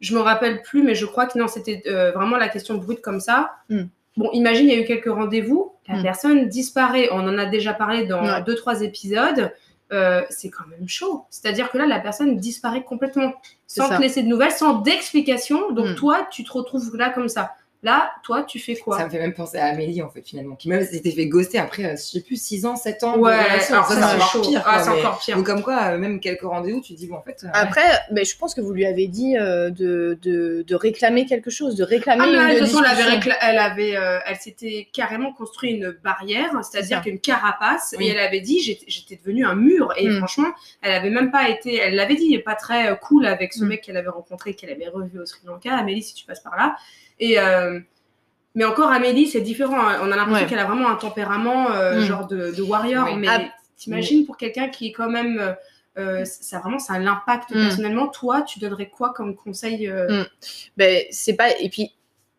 Je me rappelle plus, mais je crois que non, c'était euh, vraiment la question brute comme ça. Mm. Bon, imagine, il y a eu quelques rendez-vous, la Mm. personne disparaît. On en a déjà parlé dans Ouais. deux, trois épisodes. Euh, c'est quand même chaud. C'est-à-dire que là, la personne disparaît complètement, sans te laisser de nouvelles, sans d'explication. Donc Mm. toi, tu te retrouves là comme ça. Là, toi, tu fais quoi Ça me fait même penser à Amélie, en fait, finalement, qui même s'était fait ghoster après, euh, je sais plus, 6 ans, 7 ans. Ouais, alors ça, ça, c'est pire. Ah, c'est mais- encore pire. Donc, comme quoi, euh, même quelques rendez-vous, tu dis, bon, en fait. euh, ouais. Après, ben, je pense que vous lui avez dit euh, de, de, de réclamer quelque chose, de réclamer Ah, mais une de toute façon, elle avait, elle, avait euh, elle s'était carrément construit une barrière, C'est c'est-à-dire qu'une carapace, Oui. et elle avait dit j'étais devenue un mur. Et Mm. franchement, elle avait même pas été, elle l'avait dit, pas très cool avec ce Mm. mec qu'elle avait rencontré, qu'elle avait revu au Sri Lanka. Amélie, si tu passes par là. Et euh, mais encore Amélie, c'est différent. hein. On a l'impression Ouais. qu'elle a vraiment un tempérament euh, Mm. genre de, de warrior. Oui. Mais Ah. t'imagines pour quelqu'un qui est quand même, euh, euh, ça vraiment, ça l'impact Mm. personnellement. Toi, tu donnerais quoi comme conseil euh, Ben, c'est pas. Et puis,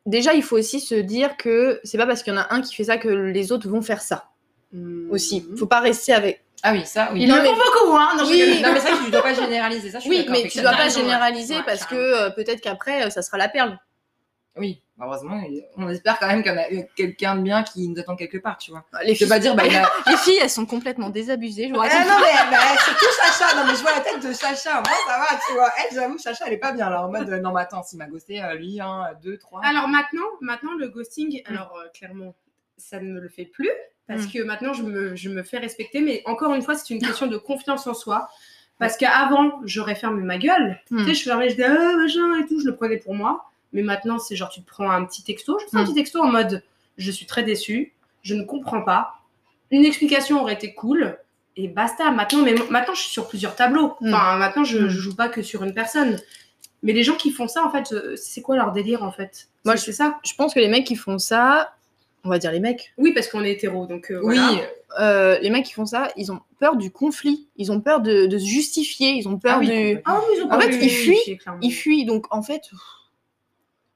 déjà, il faut aussi se dire que c'est pas parce qu'il y en a un qui fait ça que les autres vont faire ça aussi. mm. Faut pas rester avec. Ah oui, ça, oui. Il Non, en mais- faut beaucoup, hein. Non, Oui. Non, mais que tu dois pas généraliser ça. je suis Oui, mais tu ça dois pas raison, généraliser Ouais, parce que euh, peut-être qu'après, euh, ça sera la perle. Oui, bah, heureusement, on espère quand même qu'il y en a quelqu'un de bien qui nous attend quelque part, tu vois. Les Je filles, veux pas dire, bah, a. [LAUGHS] les filles, elles sont complètement désabusées. Je vous Ah non, mais, mais surtout. Non, mais je vois la tête de Chacha. Moi, ça va, tu vois. Elle, j'avoue, Chacha, elle est pas bien là. En mode, euh, non, mais attends, s'il m'a ghosté, euh, lui, un, deux, trois. Alors maintenant, maintenant le ghosting, alors euh, clairement, ça ne me le fait plus parce Mm. que maintenant je me, je me fais respecter. Mais encore une fois, c'est une question de confiance en soi. Parce qu'avant, j'aurais fermé ma gueule. Mm. Tu sais, je fermais, je disais ah machin et tout, je le prenais pour moi. Mais maintenant, c'est genre tu te prends un petit texto, je fais un Mm. petit texto en mode je suis très déçue, je ne comprends pas. Une explication aurait été cool. Et basta. Maintenant, mais maintenant, je suis sur plusieurs tableaux. Mm. Enfin, maintenant, je, Mm. je joue pas que sur une personne. Mais les gens qui font ça, en fait, euh, c'est quoi leur délire, en fait? Moi, C'est- c'est ça? Je pense que les mecs qui font ça, on va dire les mecs. Oui, parce qu'on est hétéro, donc euh, oui, voilà. euh, les mecs qui font ça, ils ont peur du conflit, ils ont peur de, de se justifier, ils ont peur Ah oui, complètement. Ah oui, ils ont En pas fait, ils fuient. Ils fuient, donc en fait,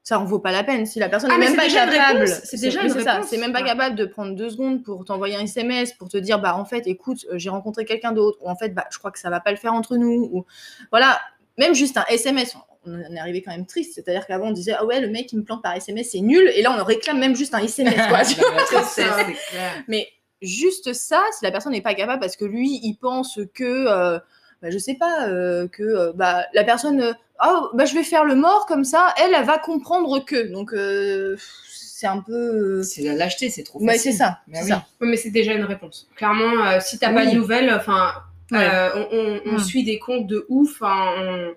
ça en vaut pas la peine. Si la personne Ah, n'est mais même pas capable, c'est déjà c'est ça, c'est même pas Ouais. capable de prendre deux secondes pour t'envoyer un SMS, pour te dire, bah en fait, écoute, euh, j'ai rencontré quelqu'un d'autre, ou en fait, bah je crois que ça va pas le faire entre nous, ou voilà, même juste un SMS. On en est arrivé quand même triste, c'est-à-dire qu'avant on disait ah ouais le mec il me plante par SMS c'est nul et là on réclame même juste un SMS quoi. [LAUGHS] Ça. clair. Mais juste ça, si la personne n'est pas capable parce que lui, il pense que, euh, bah, je sais pas, euh, que euh, bah, la personne, euh, oh, bah, je vais faire le mort comme ça, elle, elle va comprendre que. Donc, euh, c'est un peu. euh, C'est la lâcheté, c'est trop facile. c'est ça. Mais c'est oui. ça. Ouais, mais c'est déjà une réponse. Clairement, euh, si t'as pas Oui. de nouvelles, enfin, Ouais. euh, on, on- on Mm. suit des comptes de ouf. enfin, on,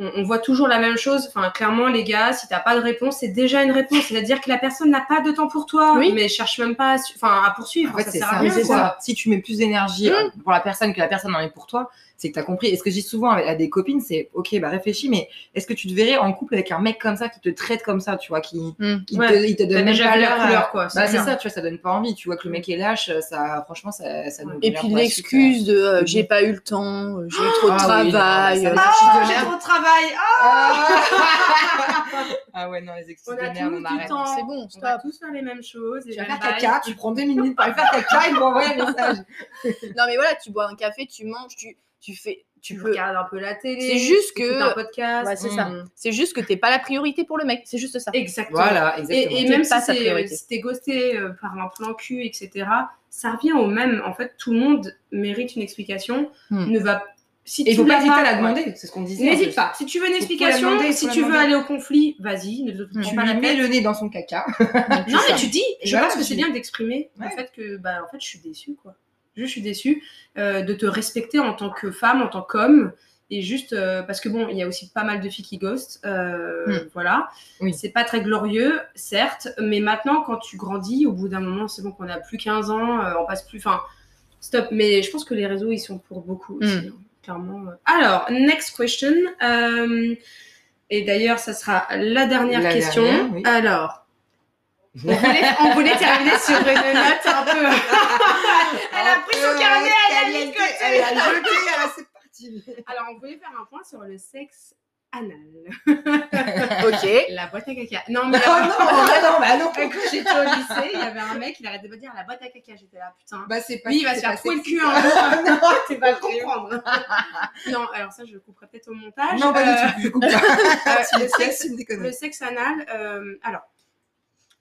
on- on voit toujours la même chose. Enfin, clairement, les gars, si t'as pas de réponse, c'est déjà une réponse. C'est-à-dire que la personne n'a pas de temps pour toi, Oui. mais cherche même pas, à, su- enfin, à poursuivre. En fait, ça c'est sert ça. à rien. c'est quoi. ça. Si tu mets plus d'énergie euh, pour la personne que la personne en est pour toi, c'est que tu as compris. Et ce que je dis souvent à des copines, c'est ok, bah réfléchis, mais est-ce que tu te verrais en couple avec un mec comme ça qui te traite comme ça, tu vois, qui, Mm. qui Ouais. te, il te donne même pas la couleur, quoi. Bah, c'est ça, tu vois, ça donne pas envie. Tu vois que le mec est lâche, ça, franchement, ça, ça nous Et donne puis l'excuse de euh, j'ai pas eu le temps, euh, j'ai eu trop de Ah travail. euh, ça, Ah, j'ai trop de travail. Ah, Ah, ouais, non, les excuses on de a merde, tous on arrête. temps. c'est bon, On va tous faire les mêmes choses. Tu vas faire caca, tu prends deux minutes pour aller faire caca et pour envoyer un message. Non mais voilà, tu bois un café, tu manges, tu, tu fais, tu Tu peux. regardes un peu la télé. C'est juste tu que- un podcast. Ouais, c'est Mm. ça. C'est juste que t'es pas la priorité pour le mec, c'est juste ça. Exactement. Voilà, exactement. Et, même si pas sa c'est- priorité. si t'es ghosté euh, par un plan cul, etc., ça revient au même. En fait, tout le monde mérite une explication. Hmm. Ne va si Et il tu faut pas hésiter à la ouais. demander, c'est ce qu'on disait. en N'hésite pas. Si tu veux une explication, demander, si tu veux aller au conflit, vas-y. Ne te prends Tu pas la lui mets le nez dans son caca. Non, mais tu dis, je Voilà, pense que c'est tu- bien d'exprimer Ouais. le fait que, bah, en fait, je suis déçue, quoi. Je suis déçue euh, de te respecter en tant que femme, en tant qu'homme. Et juste euh, parce que bon, il y a aussi pas mal de filles qui ghostent, euh, Hmm. voilà. Oui. C'est pas très glorieux, certes, mais maintenant, quand tu grandis, au bout d'un moment, c'est bon qu'on a plus 15 ans, on passe plus. Enfin, stop. Mais je pense que les réseaux, ils sont pour beaucoup aussi, Hmm. hein, clairement. Alors, next question. Et d'ailleurs, ça sera la dernière La question. dernière, oui. Alors. On voulait, on voulait terminer sur une note un peu. [LAUGHS] Elle a pris son carnet, elle a mis de côté. Elle a jeté, alors c'est parti. Alors, on voulait faire un point sur le sexe anal. Ok. La boîte à caca. Non, mais [LAUGHS] Oh non, bah non, bah non. quand j'étais au lycée, il y avait un mec, il arrêtait de dire la boîte à caca. J'étais là, putain. Bah c'est pas Lui, il va se faire trouer le cul [LAUGHS] un jour. Non, Tu vas comprendre. non, alors ça, je le couperai peut-être au montage. Non, pas Euh, du tout, je coupe pas. euh, sexe, me. Le sexe anal, euh, alors,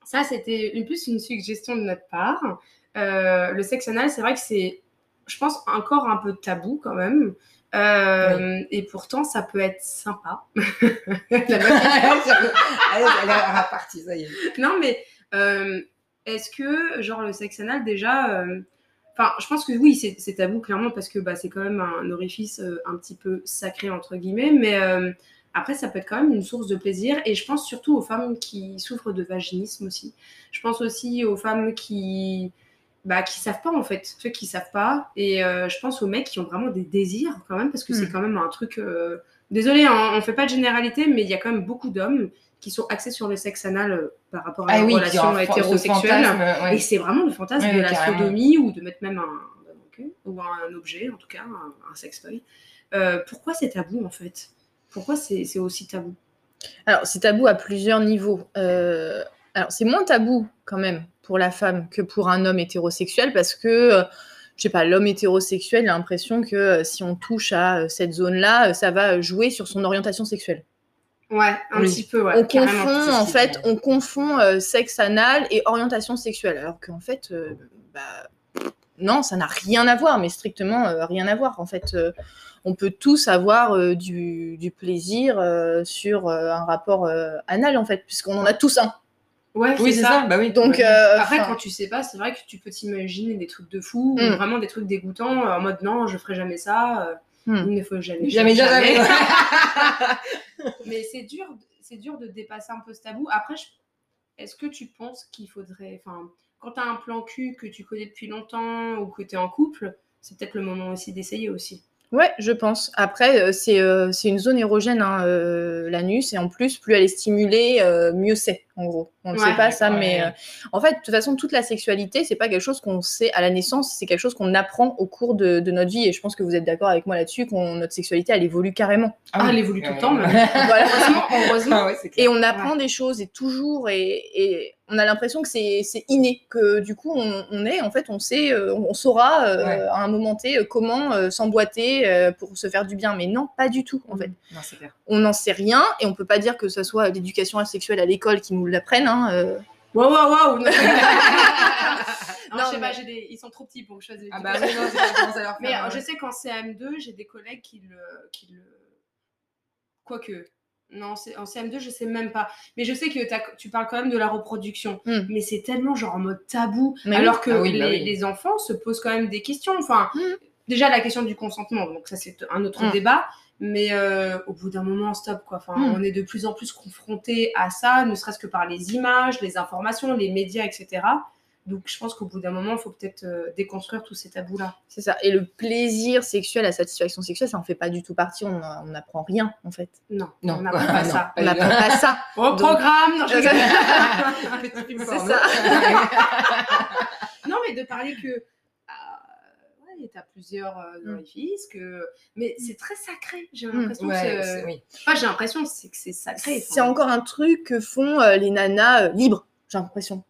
ça c'était une plus une suggestion de notre part. Euh, le sexe anal, c'est vrai que c'est, je pense, encore un peu tabou quand même. Euh, Et pourtant, ça peut être sympa. [LAUGHS] [LAUGHS] La elle est repartie, ça y est. non, mais euh, est-ce que, genre, le sexe anal, déjà. Enfin, je pense que oui, c'est tabou, clairement, parce que bah, c'est quand même un orifice un petit peu sacré, entre guillemets. Mais après, ça peut être quand même une source de plaisir. Et je pense surtout aux femmes qui souffrent de vaginisme aussi. Je pense aussi aux femmes qui. Bah, qui savent pas en fait, ceux qui savent pas. Et euh, je pense aux mecs qui ont vraiment des désirs quand même, parce que c'est Hmm. quand même un truc. euh, Désolé, hein, on fait pas de généralité, mais il y a quand même beaucoup d'hommes qui sont axés sur le sexe anal euh, par rapport à Ah la oui, relation hétérosexuelle. ouais. Et c'est vraiment le fantasme Ouais, de la carrément. sodomie ou de mettre même un, ou un objet, en tout cas, un, un sextoy. Euh, pourquoi c'est tabou en fait? Pourquoi c'est aussi tabou? Alors, c'est tabou à plusieurs niveaux. Euh, alors, c'est moins tabou quand même pour la femme que pour un homme hétérosexuel parce que, euh, je sais pas, l'homme hétérosexuel a l'impression que euh, si on touche à euh, cette zone-là, euh, ça va jouer sur son orientation sexuelle. Ouais, un Oui. petit peu, ouais. on confond, en fait, on confond sexe anal et orientation sexuelle. Alors qu'en fait, bah, non, ça n'a rien à voir, mais strictement rien à voir. En fait, on peut tous avoir euh, du, du plaisir euh, sur euh, un rapport euh, anal, en fait, puisqu'on en a tous un. Ouais, Oui, c'est ça. Bah oui. Donc, euh, Après, quand tu sais pas, c'est vrai que tu peux t'imaginer des trucs de fou, ou Mm. vraiment des trucs dégoûtants, en mode non, je ferai jamais ça. Mm. Il ne faut jamais. Jamais jamais. [LAUGHS] [LAUGHS] Mais c'est dur, c'est dur de dépasser un peu ce tabou. Après, je- est-ce que tu penses qu'il faudrait, enfin, quand tu as un plan cul que tu connais depuis longtemps ou que tu es en couple, c'est peut-être le moment aussi d'essayer aussi. Ouais, je pense. Après, euh, c'est euh, c'est une zone érogène, hein, euh, l'anus, et en plus, plus elle est stimulée, mieux c'est, en gros. On ne Ouais, sait pas ça, mais en fait, de toute façon, toute la sexualité, c'est pas quelque chose qu'on sait à la naissance, c'est quelque chose qu'on apprend au cours de, de notre vie, et je pense que vous êtes d'accord avec moi là-dessus, qu'on notre sexualité, elle évolue carrément. Ah, oui. elle évolue tout le temps, même. [LAUGHS] Voilà. Heureusement, heureusement. [LAUGHS] Ah ouais. Et on apprend des choses et toujours et, et on a l'impression que c'est inné que du coup on, on est en fait on sait euh, on saura euh, Ouais. à un moment T euh, comment euh, s'emboîter euh, pour se faire du bien mais non pas du tout en fait Non, c'est clair. on n'en sait rien et on peut pas dire que ce soit l'éducation sexuelle à l'école qui nous l'apprenne hein, euh. Waouh, waouh, waouh. Non, [LAUGHS] Non, je sais mais- pas, j'ai des... ils sont trop petits pour je des Ah bah oui, non, c'est pas commencer à leur Mais faire, ouais. je sais qu'en CM2, j'ai des collègues qui le. Qui le... Quoique. Non, c'est- en CM2, je sais même pas. Mais je sais que tu parles quand même de la reproduction. Hmm. Mais c'est tellement genre en mode tabou. Mais oui. alors que Ah oui, bah les, oui. les enfants se posent quand même des questions. Enfin, Hmm. déjà la question du consentement, donc ça c'est un autre Hmm. débat. Mais euh, au bout d'un moment, stop quoi. Enfin, on est de plus en plus confronté à ça, ne serait-ce que par les images, les informations, les médias, etc. Donc je pense qu'au bout d'un moment, il faut peut-être euh, déconstruire tous ces tabous-là. c'est ça et le plaisir sexuel la satisfaction sexuelle ça en fait pas du tout partie on n'apprend rien en fait Non, Non, on n'apprend pas [LAUGHS] ça. on Pas n'apprend pas ça Au Donc- programme non, je [LAUGHS] C'est ça. [LAUGHS] Non, mais de parler que. euh, ouais, t'as plusieurs euh, Mm. orifices, que... mais c'est très sacré. J'ai Mm. l'impression Ouais, que. c'est- oui. Enfin, j'ai l'impression c'est que c'est sacré. c'est encore un truc que font euh, les nanas euh, libres j'ai l'impression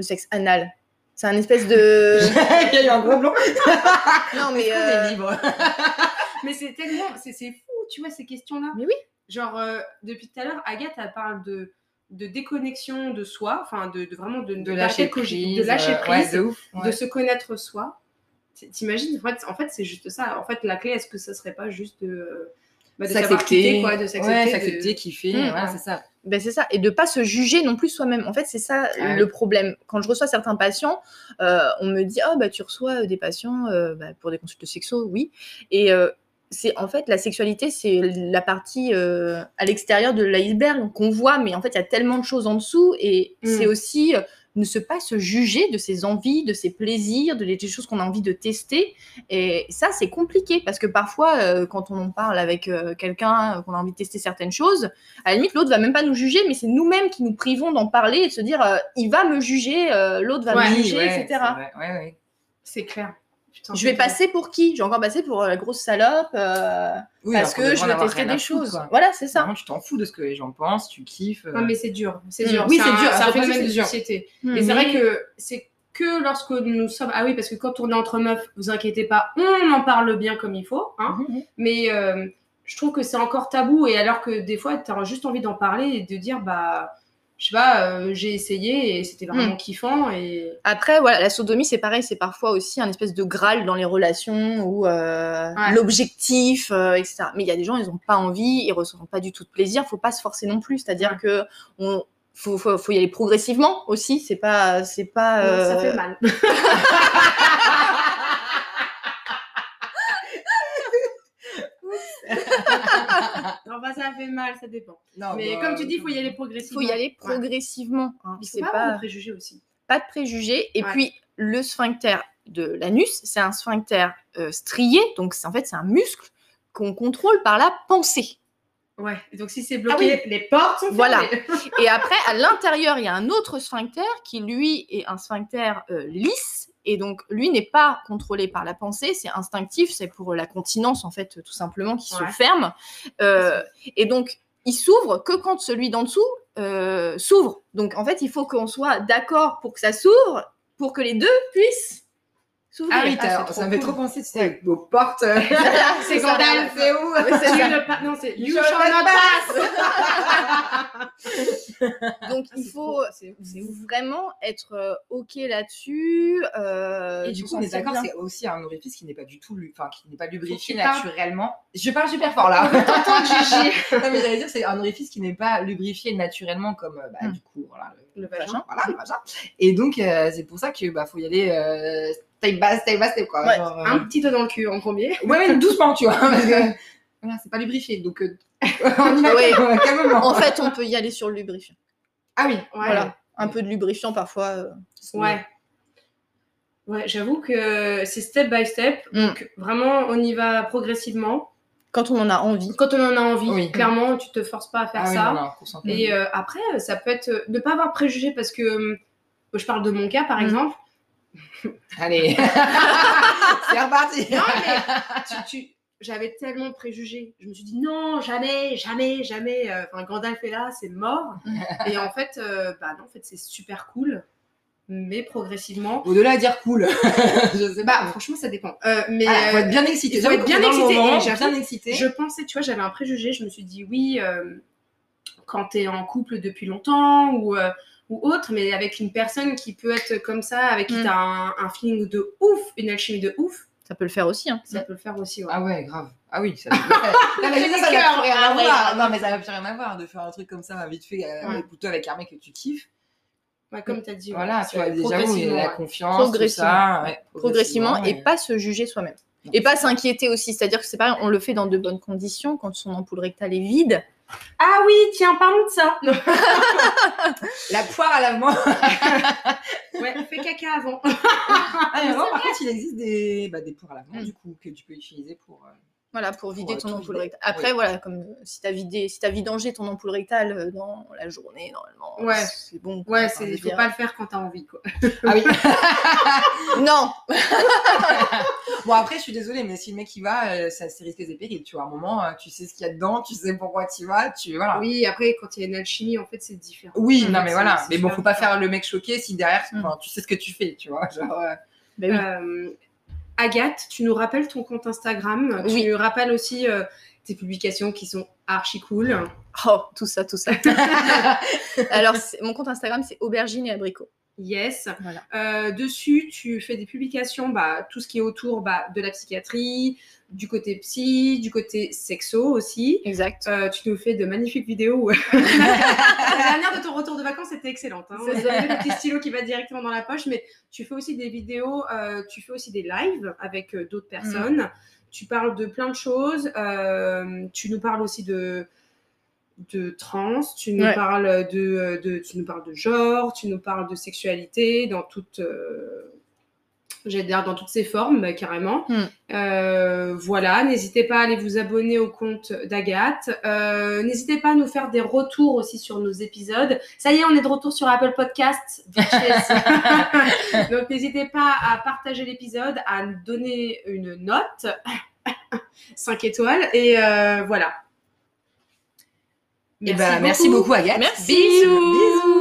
le sexe anal c'est un espèce de [LAUGHS] Il y a eu un gros blanc. [LAUGHS] non mais On euh, est libre. [LAUGHS] Mais c'est tellement. C'est c'est fou, tu vois, ces questions-là. Mais oui. Genre, euh, depuis tout à l'heure, Agathe, elle parle de de déconnexion de soi, enfin de, de vraiment de, De lâcher de prise. de lâcher euh, prise, Ouais, de ouf. de se connaître soi. C'est- T'imagines en fait, en fait c'est juste ça. En fait, la clé, est-ce que ça serait pas juste de, bah, de quitter, quoi, de s'accepter, Ouais, de- s'accepter, kiffer. Mm, voilà, ouais. c'est ça. Ben c'est ça, et de pas se juger non plus soi-même. En fait, c'est ça Ah le oui. problème. Quand je reçois certains patients, euh, on me dit oh bah tu reçois euh, des patients euh, bah, pour des consultes sexo, oui. Et euh, c'est en fait la sexualité, c'est la partie à l'extérieur de l'iceberg qu'on voit, mais en fait il y a tellement de choses en dessous, et Mm. c'est aussi ne se pas se juger de ses envies, de ses plaisirs, de les des choses qu'on a envie de tester. Et ça, c'est compliqué parce que parfois, euh, quand on en parle avec euh, quelqu'un, euh, qu'on a envie de tester certaines choses, à la limite, l'autre va même pas nous juger, mais c'est nous-mêmes qui nous privons d'en parler et de se dire, euh, il va me juger, euh, l'autre va Ouais, me juger, ouais, etc. c'est vrai. Ouais, ouais. C'est clair. Putain, Je vais c'est passer pour qui? Je vais encore passer pour euh, la grosse salope euh, Oui, parce que je veux tester des foutre, choses. quoi. Voilà, c'est ça. Vraiment, tu t'en fous de ce que les gens pensent, tu kiffes. euh. Non, mais c'est dur. C'est Mm. dur. Oui, c'est dur. C'est un phénomène c'est de dur. société. Mm. Et c'est vrai que c'est que lorsque nous sommes. Ah oui, parce que quand on est entre meufs, vous inquiétez pas, on en parle bien comme il faut. Hein Mhm. Mais euh, je trouve que c'est encore tabou. Et alors que des fois, tu as juste envie d'en parler et de dire, bah, je sais pas, euh, j'ai essayé et c'était vraiment Mm. kiffant. Et Après, voilà, la sodomie, c'est pareil, c'est parfois aussi un espèce de graal dans les relations ou euh, Ouais. l'objectif, euh, etc. Mais il y a des gens, ils n'ont pas envie, ils ressentent pas du tout de plaisir. Faut pas se forcer non plus. C'est-à-dire Ouais. que on faut, faut, faut y aller progressivement aussi. C'est pas, c'est pas. non, ça euh, fait mal. [LAUGHS] [LAUGHS] non, bah, ça fait mal, ça dépend. Non, Mais bah, comme tu dis, il faut y aller progressivement. faut y aller progressivement. hein. Il faut pas de préjugés aussi. pas de préjugés. Et Ouais. puis, le sphincter de l'anus, c'est un sphincter euh, strié. Donc, en fait, c'est un muscle qu'on contrôle par la pensée. Ouais, et donc si c'est bloqué, Ah les portes sont Voilà. Et après, à l'intérieur, il y a un autre sphincter qui, lui, est un sphincter euh, lisse. Et donc, lui n'est pas contrôlé par la pensée, c'est instinctif, c'est pour la continence, en fait, tout simplement, qui Ouais. se ferme. Euh, et donc, il s'ouvre que quand celui d'en dessous euh, s'ouvre. Donc, en fait, il faut qu'on soit d'accord pour que ça s'ouvre, pour que les deux puissent s'ouvrir. Ah oui, Ah, ça me fait cool. trop penser, tu sais, avec vos portes. [LAUGHS] [LAUGHS] c'est C'est Gandalf. C'est où pas- Non, c'est You shall shall not not pass. [LAUGHS] Donc, Ah, il faut vraiment être euh, OK là-dessus. euh, Et du coup, on est d'accord, c'est aussi un orifice qui n'est pas du tout, enfin, qui n'est pas lubrifié naturellement. Je parle super fort là. T'entends Gigi non, mais j'allais dire, c'est un orifice qui n'est pas lubrifié naturellement comme, euh, bah, Mm. du coup, voilà, le, vagin. Voilà, le vagin. Et donc, euh, c'est pour ça que bah, faut y aller step by step by step, quoi. Ouais, Genre, euh, Un petit doigt dans le cul en premier. [LAUGHS] Ouais, mais doucement, tu vois, parce que [LAUGHS] voilà, c'est pas lubrifié, donc euh, [LAUGHS] on y va Ouais. calme- calmement. En fait, on peut y aller sur le lubrifiant. Ah oui, Ouais. Voilà. Un peu de lubrifiant parfois. euh, Ouais. Ouais, j'avoue que c'est step by step. Mm. Donc vraiment, on y va progressivement. Quand on en a envie. Quand on en a envie, Oui. clairement, tu te forces pas à faire ah oui, ça. non, non, consentement. Et après, ça peut être ne pas avoir préjugé parce que je parle de mon cas par Mm. exemple. [LAUGHS] Allez, [LAUGHS] c'est reparti. Non, mais tu- tu- j'avais tellement de préjugés. Je me suis dit non, jamais, jamais, jamais. euh, Enfin, Gandalf est là, c'est mort. [LAUGHS] Et en fait, euh, bah non, en fait, c'est super cool, mais progressivement. Au-delà de dire cool, je sais Bah, pas. franchement, ça dépend. Euh, mais Ah, faut euh, être bien excité. il faut J'avoue être bien excité, moment, bien excité. je pensais, tu vois, j'avais un préjugé. Je me suis dit oui, euh, quand tu es en couple depuis longtemps ou, euh, ou autre, mais avec une personne qui peut être comme ça, avec qui Mm. tu as un, un feeling de ouf, une alchimie de ouf, Ça peut le faire aussi. Hein. ça peut le faire aussi. ouais. Ah ouais, grave. Ah oui, ça. [LAUGHS] non, mais ça, ça n'a plus rien Ah à voir. Non, mais ça n'a plus rien à voir de faire un truc comme ça vite fait, euh, Ouais. plutôt avec un mec que tu kiffes. Ouais, comme tu as dit. Voilà, tu vois, déjà, Progressivement, la confiance, tout Progressivement. ça. ouais, Progressivement et ouais. pas se juger soi-même. Et pas s'inquiéter aussi. C'est-à-dire que c'est pareil, on le fait dans de bonnes conditions quand son ampoule rectale est vide. Ah oui, tiens, parlons de ça. [LAUGHS] La poire à lavement. [LAUGHS] ouais, fais caca avant. Ah, mais par contre, il existe des, bah, des poires à lavement, Mm. du coup, que tu peux utiliser pour. euh, Voilà, pour vider Pour, ton euh, tout ampoule rectale. Après, Oui. voilà, comme euh, si t'as vidé, si t'as vidangé ton ampoule rectale euh, dans la journée, normalement, Ouais. c'est bon. Ouais, c'est, veux faut dire- pas le faire quand t'as envie, quoi. [LAUGHS] Ah oui. [LAUGHS] Non, [LAUGHS] bon, après, je suis désolée, mais si le mec y va, ça c'est risqué et périls. Tu vois, à un moment, tu sais ce qu'il y a dedans, tu sais pourquoi tu y vas, tu. Voilà. Oui, après, quand il y a une alchimie, en fait, c'est différent. Oui, non, mais voilà. Mais bon, faut pas faire le mec choqué si derrière, Mm. tu sais ce que tu fais, tu vois. Genre, euh, Ben oui. Euh, Agathe, tu nous rappelles ton compte Instagram? Oui. Tu nous rappelles aussi euh, tes publications qui sont archi cool. Oh, tout ça, tout ça. [LAUGHS] Alors, mon compte Instagram, c'est aubergine et abricot. Yes. Voilà. Euh, dessus, tu fais des publications, bah, tout ce qui est autour bah, de la psychiatrie, du côté psy, du côté sexo aussi. Exact. Euh, tu nous fais de magnifiques vidéos. [LAUGHS] la dernière de ton retour de vacances était excellente. Hein. On C'est a vu le petit stylo qui va directement dans la poche, mais tu fais aussi des vidéos, euh, tu fais aussi des lives avec d'autres personnes. Tu parles de plein de choses. tu nous parles aussi de de trans, tu nous Ouais. parles de, de tu nous parles de genre, tu nous parles de sexualité dans toute euh, j'allais dire dans toutes ses formes carrément. Hmm. Euh, voilà, n'hésitez pas à aller vous abonner au compte d'Agathe. Euh, n'hésitez pas à nous faire des retours aussi sur nos épisodes. Ça y est, on est de retour sur Apple Podcasts. bitches. [LAUGHS] Donc n'hésitez pas à partager l'épisode, à donner une note, [LAUGHS] 5 étoiles et euh, et voilà. bah, merci beaucoup, Agathe. Merci. Bisous. Bisous.